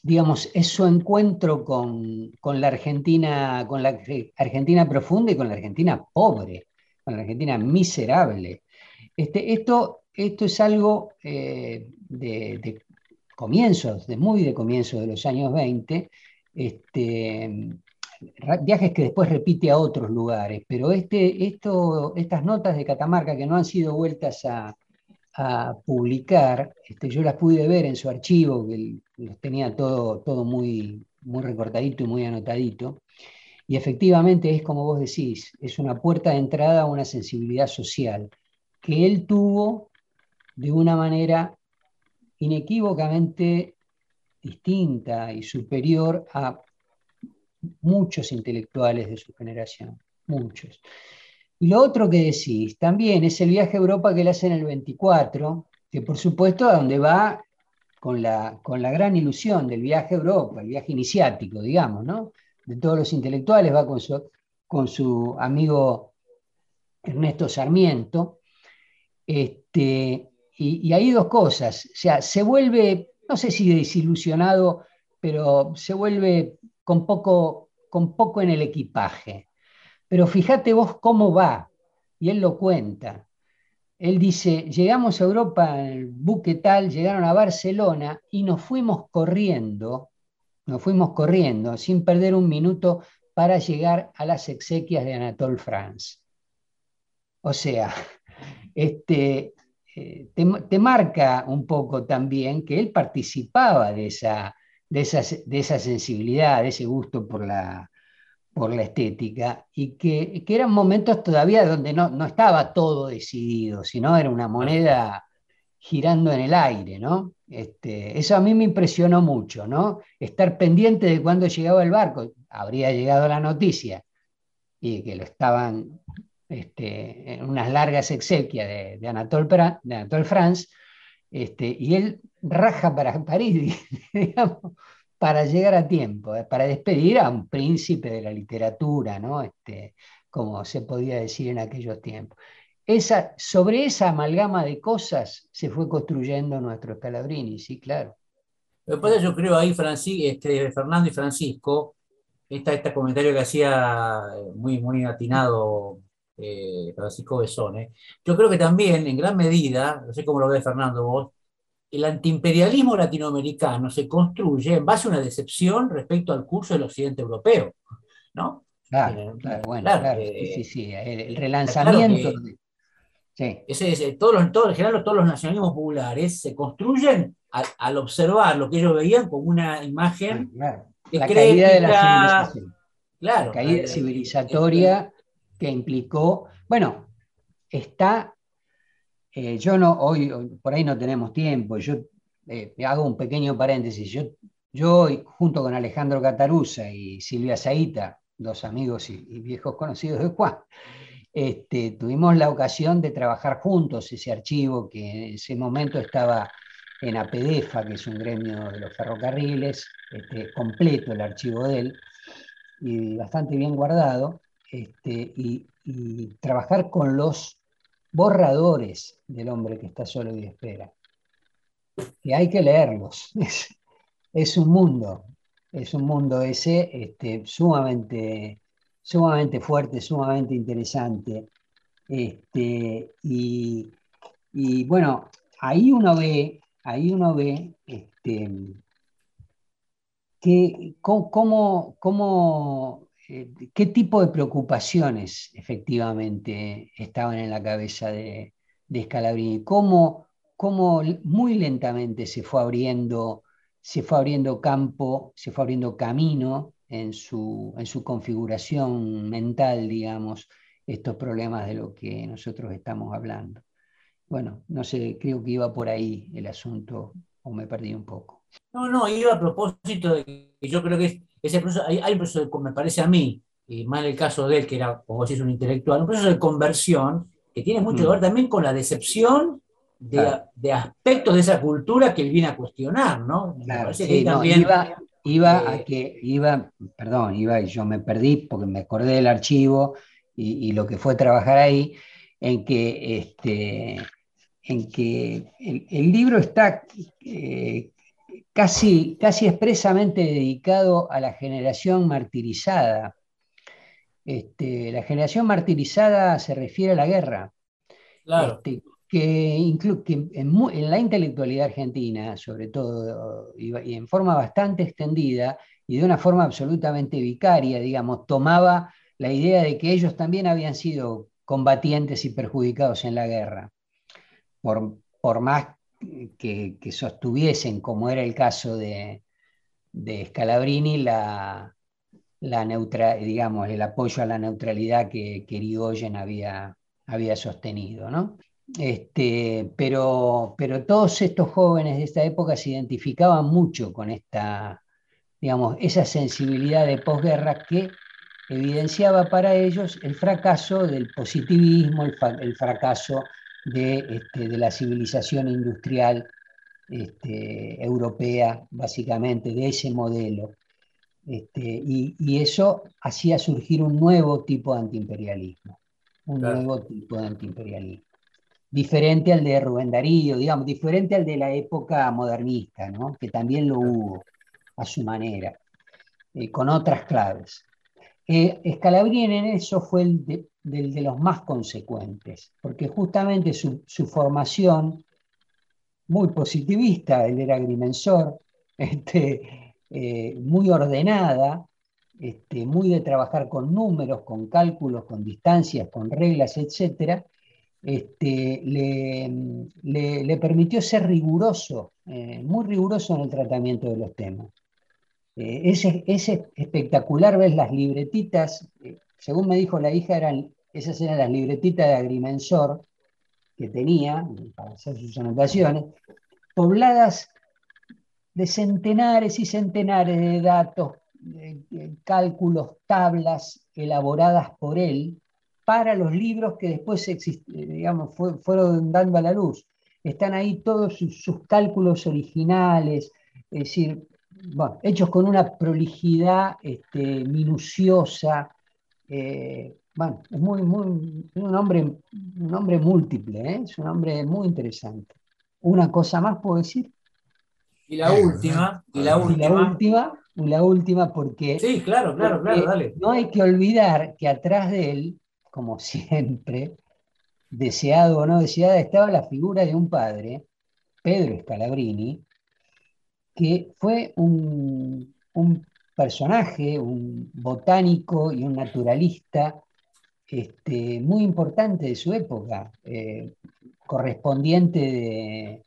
digamos, es su encuentro con, la Argentina, con la Argentina profunda y con la Argentina pobre, con la Argentina miserable. Este, esto, esto es algo eh, de, comienzos, de muy de comienzos de los años 20, este, viajes que después repite a otros lugares, pero este, esto, estas notas de Catamarca que no han sido vueltas a, publicar, este, yo las pude ver en su archivo, que los tenía todo, todo muy, muy recortadito y muy anotadito, y efectivamente es como vos decís, es una puerta de entrada a una sensibilidad social que él tuvo de una manera inequívocamente distinta y superior a muchos intelectuales de su generación, muchos. Y lo otro que decís también es el viaje a Europa que él hace en el 24, que por supuesto a donde va con la, con la gran ilusión del viaje a Europa, el viaje iniciático, digamos, ¿no? De todos los intelectuales, va con su, con su amigo Ernesto Sarmiento. Este, y, y hay dos cosas, o sea, se vuelve, no sé si desilusionado, pero se vuelve con poco, con poco en el equipaje. Pero fíjate vos cómo va, y él lo cuenta. Él dice, llegamos a Europa en el buque tal, llegaron a Barcelona y nos fuimos corriendo, nos fuimos corriendo sin perder un minuto para llegar a las exequias de Anatole France. O sea, este, eh, te, marca un poco también que él participaba de esa, de esa, sensibilidad, de ese gusto por la, por la estética, y que, eran momentos todavía donde no, estaba todo decidido, sino era una moneda girando en el aire, ¿no? Este, eso a mí me impresionó mucho, ¿no? Estar pendiente de cuándo llegaba el barco. Habría llegado la noticia y que lo estaban este, en unas largas exequias de, de, Anatole, de Anatole France, este, y él raja para París, digamos, para llegar a tiempo, eh, para despedir a un príncipe de la literatura, ¿no? Este, como se podía decir en aquellos tiempos. Esa, sobre esa amalgama de cosas se fue construyendo nuestro Scalabrini, sí, claro. Después yo creo ahí, este, Fernando y Francisco, este comentario que hacía eh, muy, muy atinado eh, Francisco Besone, yo creo que también, en gran medida, no sé cómo lo ve Fernando vos, el antiimperialismo latinoamericano se construye en base a una decepción respecto al curso del occidente europeo, ¿no? Claro, eh, claro bueno, claro, sí, eh, sí, el, relanzamiento. sí. Ese, todos los, en general, todos los nacionalismos populares se construyen al, observar lo que ellos veían como una imagen claro, la caída de la civilización. Claro, la caída civilizatoria que implicó, bueno, está eh, yo no, hoy, por ahí no tenemos tiempo, yo eh, hago un pequeño paréntesis. Yo, yo, junto con Alejandro Cataruza y Silvia Zaita, dos amigos y, viejos conocidos de Juan, este, tuvimos la ocasión de trabajar juntos ese archivo que en ese momento estaba en APDEFA, que es un gremio de los ferrocarriles, este, completo el archivo de él, y bastante bien guardado, este, y trabajar con los borradores del hombre que está solo y espera. Y hay que leerlos. Es, un mundo, es un mundo ese este, sumamente, sumamente fuerte, sumamente interesante. Este, y, bueno, ahí uno ve, ahí uno ve este, que, cómo, cómo qué tipo de preocupaciones efectivamente estaban en la cabeza de, de Scalabrini, cómo, cómo, muy lentamente se fue abriendo, se fue abriendo campo, se fue abriendo camino en su, en su configuración mental, digamos, estos problemas de lo que nosotros estamos hablando. Bueno, no sé, creo que iba por ahí el asunto o me perdí un poco. No, no, iba a propósito de que yo creo que ese proceso, hay, un proceso, me parece a mí, y más el caso de él, que era, como decís, un intelectual, un proceso de conversión que tiene mucho que mm. ver también con la decepción de, aspectos de esa cultura que él viene a cuestionar, ¿no? Que también... iba a que, iba, perdón, iba y yo me perdí porque me acordé del archivo y, lo que fue trabajar ahí, en que, este, en que el, libro está eh, casi, casi expresamente dedicado a la generación martirizada. Este, la generación martirizada se refiere a la guerra. Claro. Este, que, que en, la intelectualidad argentina, sobre todo, y, en forma bastante extendida y de una forma absolutamente vicaria, digamos, tomaba la idea de que ellos también habían sido combatientes y perjudicados en la guerra, por, por más que, sostuviesen, como era el caso de, de Scalabrini, la, la digamos, el apoyo a la neutralidad que, que Irigoyen había, había sostenido. ¿no? Este, pero, pero todos estos jóvenes de esta época se identificaban mucho con esta, digamos, esa sensibilidad de posguerra que evidenciaba para ellos el fracaso del positivismo, el, fracaso de, este, de, la civilización industrial este, europea, básicamente, de ese modelo. Este, y, y, eso hacía surgir un nuevo tipo de antiimperialismo, un nuevo tipo de antiimperialismo diferente al de Rubén Darío, digamos, diferente al de la época modernista, ¿no? que también lo hubo a su manera, eh, con otras claves. Eh, Scalabrini en eso fue el de, los más consecuentes, porque justamente su, formación, muy positivista, él era agrimensor, este, eh, muy ordenada, este, muy de trabajar con números, con cálculos, con distancias, con reglas, etcétera, este, le, permitió ser riguroso, eh, muy riguroso en el tratamiento de los temas. Eh, es, espectacular ver las libretitas, según me dijo la hija, eran, esas eran las libretitas de agrimensor que tenía para hacer sus anotaciones, pobladas de centenares y centenares de datos, cálculos, tablas elaboradas por él, para los libros que después digamos, fueron dando a la luz. Están ahí todos sus, cálculos originales, es decir, hechos con una prolijidad este, minuciosa. Eh, bueno, es muy, muy, un hombre, un hombre múltiple, ¿eh? es un hombre muy interesante. Una cosa más puedo decir. Y la última, y la última. Y la última, la última porque. Sí, claro, claro, claro, dale. No hay que olvidar que atrás de él como siempre, deseado o no deseada, estaba la figura de un padre, Pedro Scalabrini, que fue un, personaje, un botánico y un naturalista este, muy importante de su época, eh, correspondiente de,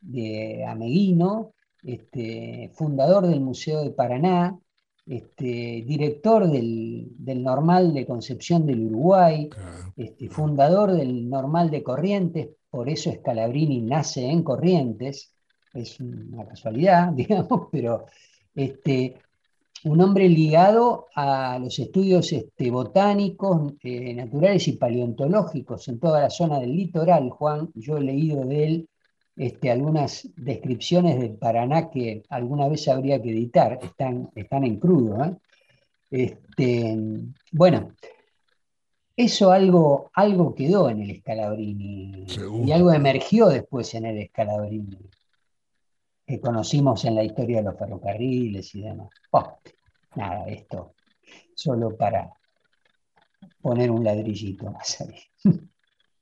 de Ameguino, este, fundador del Museo de Paraná, este, director del, Normal de Concepción del Uruguay, este, fundador del Normal de Corrientes, por eso Scalabrini nace en Corrientes, es una casualidad, digamos, pero este, un hombre ligado a los estudios este, botánicos, eh, naturales y paleontológicos en toda la zona del litoral. Juan, yo he leído de él este, algunas descripciones del Paraná que alguna vez habría que editar, están, están en crudo. ¿eh? Este, bueno, eso algo, algo quedó en el Scalabrini y algo emergió después en el Scalabrini que conocimos en la historia de los ferrocarriles y demás. Oh, nada, esto solo para poner un ladrillito más ahí.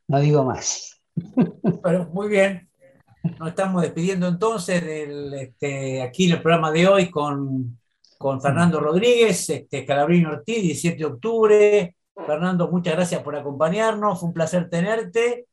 No digo más. Bueno, muy bien. Nos estamos despidiendo entonces del, este, aquí en el programa de hoy con, con Fernando Rodríguez, este, Calabrino Ortiz, 17 de octubre. Fernando, muchas gracias por acompañarnos, fue un placer tenerte.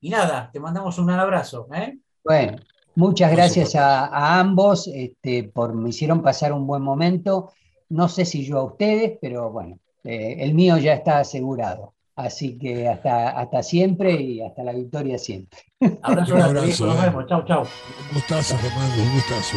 Y nada, te mandamos un abrazo. ¿eh? Bueno, muchas gracias a, ambos, este, por me hicieron pasar un buen momento. No sé si yo a ustedes, pero bueno, eh, el mío ya está asegurado. Así que hasta, hasta siempre y hasta la victoria siempre. Abrazo, un abrazo. Nos vemos. Chau, chau. Un gustazo, Fernando, un gustazo.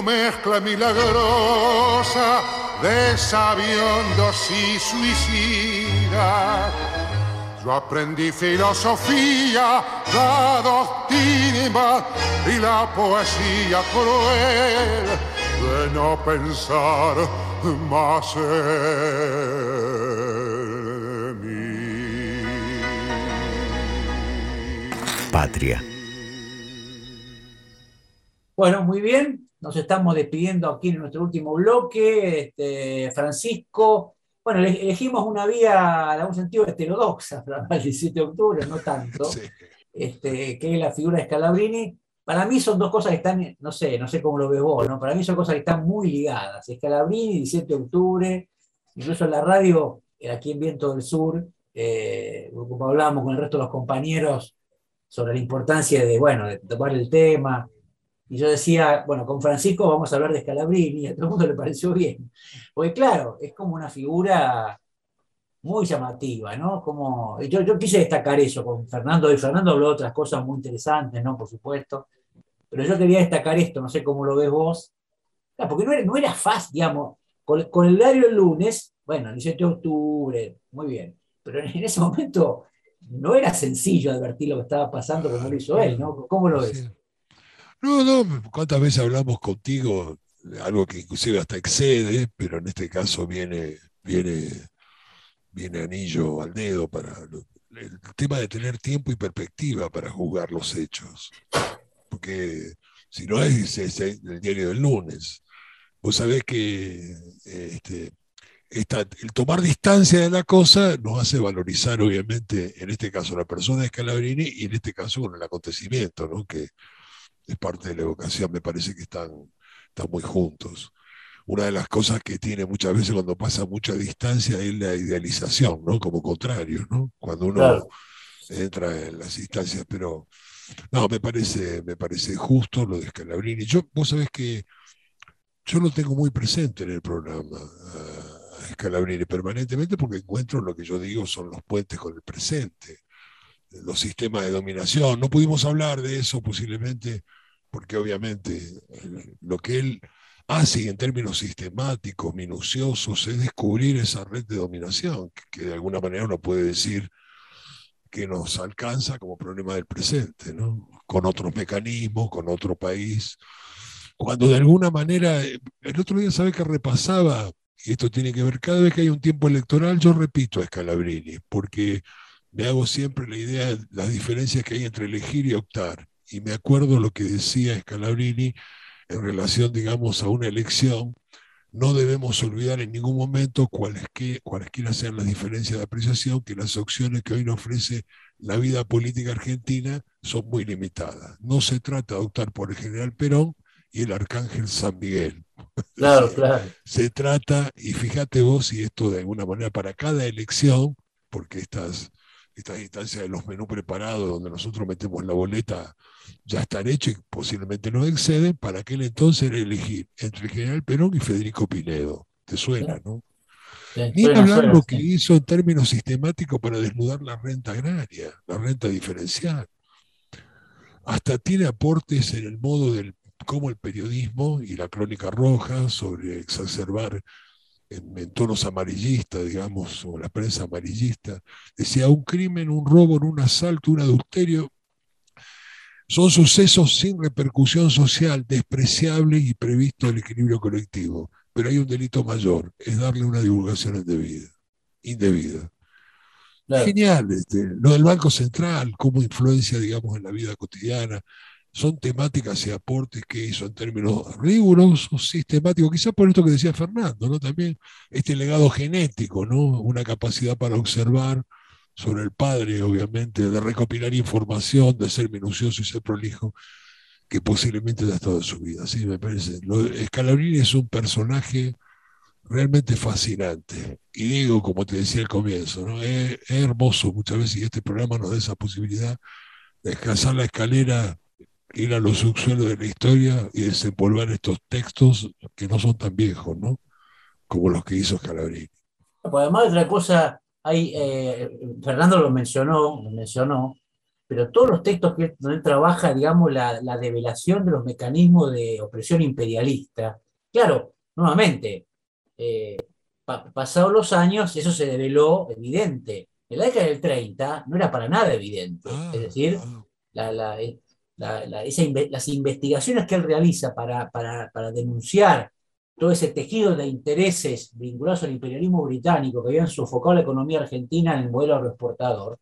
Mezcla milagrosa de sabiondos y suicidas. Yo aprendí filosofía, la doctrina y la poesía cruel de no pensar más en mí. Patria. Bueno, muy bien. Nos estamos despidiendo aquí en nuestro último bloque. Este, Francisco, bueno, elegimos una vía en algún sentido heterodoxa para el 17 de octubre, no tanto, este, que es la figura de Scalabrini. Para mí son dos cosas que están, no sé, no sé cómo lo ves vos, ¿no? Para mí son cosas que están muy ligadas. Scalabrini, 17 de octubre, incluso en la radio, aquí en Viento del Sur, eh, como hablábamos con el resto de los compañeros sobre la importancia de, bueno, de tomar el tema, y yo decía, bueno, con Francisco vamos a hablar de Scalabrini, y a todo el mundo le pareció bien. Porque claro, es como una figura muy llamativa, ¿no? Como, yo, yo quise destacar eso con Fernando, y Fernando habló de otras cosas muy interesantes, ¿no? Por supuesto. Pero yo quería destacar esto, no sé cómo lo ves vos. porque no era, no era fácil, digamos, con, el diario el lunes, bueno, el 17 de octubre, muy bien. Pero en ese momento no era sencillo advertir lo que estaba pasando como lo hizo él, ¿no? ¿Cómo lo ves? No, no, cuántas veces hablamos contigo, algo que inclusive hasta excede, pero en este caso viene, viene, viene anillo al dedo para el tema de tener tiempo y perspectiva para juzgar los hechos. Porque si no es, el diario del lunes. Vos sabés que este, el tomar distancia de la cosa nos hace valorizar, obviamente, en este caso la persona de Scalabrini y en este caso con el acontecimiento, ¿no? que es parte de la evocación, me parece que están, están muy juntos. Una de las cosas que tiene muchas veces cuando pasa mucha distancia es la idealización, ¿no? Como contrario, ¿no? Cuando uno entra en las instancias, pero no, me parece, me parece justo lo de Scalabrini. Yo, vos sabés que yo lo tengo muy presente en el programa, a Scalabrini, permanentemente, porque encuentro lo que yo digo son los puentes con el presente los sistemas de dominación. No pudimos hablar de eso posiblemente porque obviamente eh, lo que él hace en términos sistemáticos, minuciosos, es descubrir esa red de dominación, que, de alguna manera uno puede decir que nos alcanza como problema del presente, ¿no? con otros mecanismos, con otro país. Cuando de alguna manera, eh, el otro día sabe que repasaba, y esto tiene que ver, cada vez que hay un tiempo electoral, yo repito a Scalabrini, porque me hago siempre la idea de las diferencias que hay entre elegir y optar. Y me acuerdo lo que decía Scalabrini en relación, digamos, a una elección, no debemos olvidar en ningún momento cuales que, cualesquiera sean las diferencias de apreciación, que las opciones que hoy nos ofrece la vida política argentina son muy limitadas. No se trata de optar por el general Perón y el arcángel San Miguel. Claro, claro. Se trata, y fíjate vos, y esto de alguna manera para cada elección, porque estas, estas instancias de los menús preparados, donde nosotros metemos la boleta, ya están hechos y posiblemente no exceden, para aquel entonces era elegir entre el general Perón y Federico Pinedo. ¿Te suena, no? Ni hablar lo que hizo en términos sistemáticos para desnudar la renta agraria, la renta diferencial. Hasta tiene aportes en el modo del cómo el periodismo y la crónica roja sobre exacerbar en, tonos amarillistas, digamos, o la prensa amarillista, decía un crimen, un robo, un asalto, un adulterio, son sucesos sin repercusión social, despreciable y previsto el equilibrio colectivo. Pero hay un delito mayor, es darle una divulgación indebida. indebida. Genial, este, lo del Banco Central, cómo influencia, digamos, en la vida cotidiana, son temáticas y aportes que hizo en términos rigurosos, sistemáticos, quizás por esto que decía Fernando, ¿no? También este legado genético, ¿no? Una capacidad para observar sobre el padre, obviamente, de recopilar información, de ser minucioso y ser prolijo, que posiblemente estado en su vida. Sí, me parece. Scalabrini es un personaje realmente fascinante. Y digo, como te decía al comienzo, ¿no? es, es hermoso muchas veces y este programa nos da esa posibilidad de descansar la escalera ir a los subsuelos de la historia y desempolvar estos textos que no son tan viejos, ¿no? Como los que hizo Scalabrini. Pues además, otra cosa, hay, eh, Fernando lo mencionó, lo mencionó, pero todos los textos que donde él trabaja, digamos, la, la develación de los mecanismos de opresión imperialista, claro, nuevamente, eh, pasados los años, eso se develó evidente. En la década del 30 no era para nada evidente. es ah, decir, ah. la, la, las investigaciones que él realiza para, denunciar todo ese tejido de intereses vinculados al imperialismo británico que habían sofocado la economía argentina en el modelo agroexportador,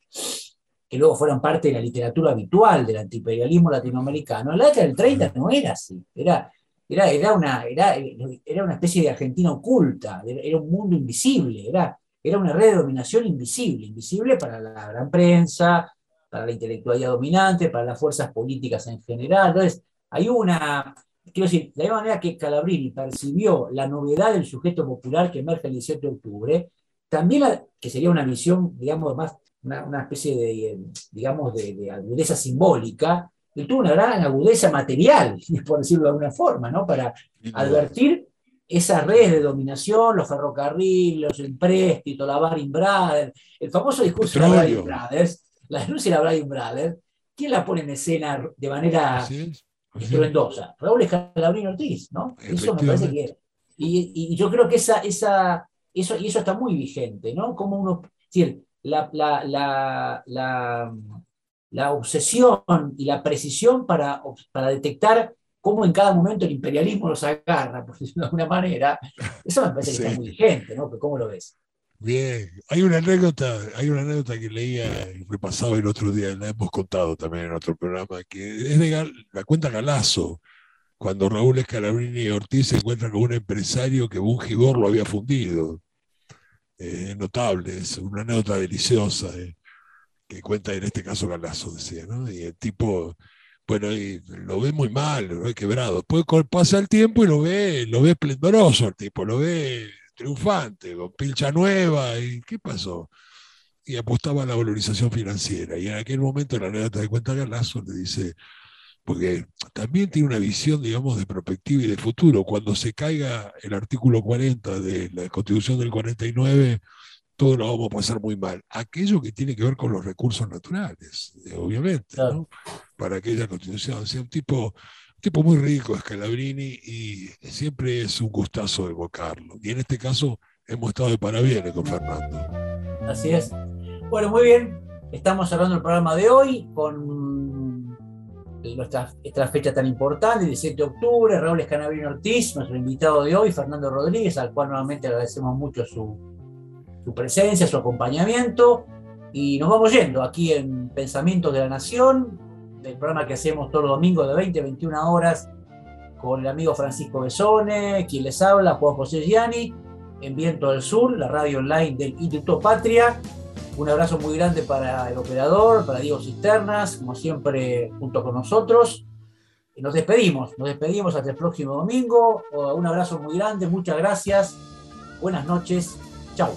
que luego fueron parte de la literatura habitual del antiimperialismo latinoamericano, la década del 30 no era así, era, era, era, una, era, era una especie de Argentina oculta, era un mundo invisible, era, era una red de dominación invisible, invisible para la gran prensa, para la intelectualidad dominante, para las fuerzas políticas en general. Entonces, hay una, quiero decir, de la misma manera que Calabrini percibió la novedad del sujeto popular que emerge el 17 de octubre, también, que sería una visión, digamos, más, una, especie de, digamos, de, agudeza simbólica, él tuvo una gran agudeza material, por decirlo de alguna forma, ¿no? Para advertir esas redes de dominación, los ferrocarriles, el empréstito, la Baring Brothers, el famoso discurso de la Baring Brothers, la denuncia de la Brian Brothers, ¿quién la pone en escena de manera estruendosa? Raúl Escalabrín Ortiz, ¿no? Eso me parece que. Y, y, yo creo que esa, esa, eso, y eso está muy vigente, ¿no? Como uno. Es decir, la, la, la, la, obsesión y la precisión para, para detectar cómo en cada momento el imperialismo los agarra, por decirlo de alguna manera, eso me parece que está muy vigente, ¿no? ¿Cómo lo ves? Bien, hay una anécdota, hay una anécdota que leía y repasaba el otro día, la hemos contado también en otro programa, que es de la cuenta Galazo, cuando Raúl Escalabrini y Ortiz se encuentran con un empresario que Bungibor lo había fundido. Eh, notable, es una anécdota deliciosa eh, que cuenta en este caso Galazo, decía, ¿no? Y el tipo, bueno, lo ve muy mal, lo ve quebrado. Después pasa el tiempo y lo ve, lo ve esplendoroso el tipo, lo ve triunfante, con pilcha nueva, ¿y qué pasó? Y apostaba a la valorización financiera. Y en aquel momento la anécdota de cuenta Galazo le dice, porque también tiene una visión, digamos, de perspectiva y de futuro. Cuando se caiga el artículo 40 de la Constitución del 49, todo lo vamos a pasar muy mal. Aquello que tiene que ver con los recursos naturales, eh, obviamente, ¿no? para aquella constitución. O sea, un tipo tipo muy rico, Scalabrini, y siempre es un gustazo evocarlo. Y en este caso hemos estado de parabienes con Fernando. Así es. Bueno, muy bien. Estamos hablando del programa de hoy con nuestra, esta fecha tan importante, el 17 de octubre, Raúl Escanabrini Ortiz, nuestro invitado de hoy, Fernando Rodríguez, al cual nuevamente agradecemos mucho su, su presencia, su acompañamiento. Y nos vamos yendo aquí en Pensamientos de la Nación, el programa que hacemos todos los domingos de 20 a 21 horas con el amigo Francisco Besone, quien les habla, Juan José Gianni, en Viento del Sur, la radio online del Instituto Patria. Un abrazo muy grande para el operador, para Diego Cisternas, como siempre, junto con nosotros. Y nos despedimos, nos despedimos hasta el próximo domingo. Un abrazo muy grande, muchas gracias. Buenas noches. Chao.